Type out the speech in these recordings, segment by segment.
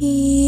Each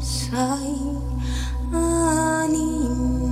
say anim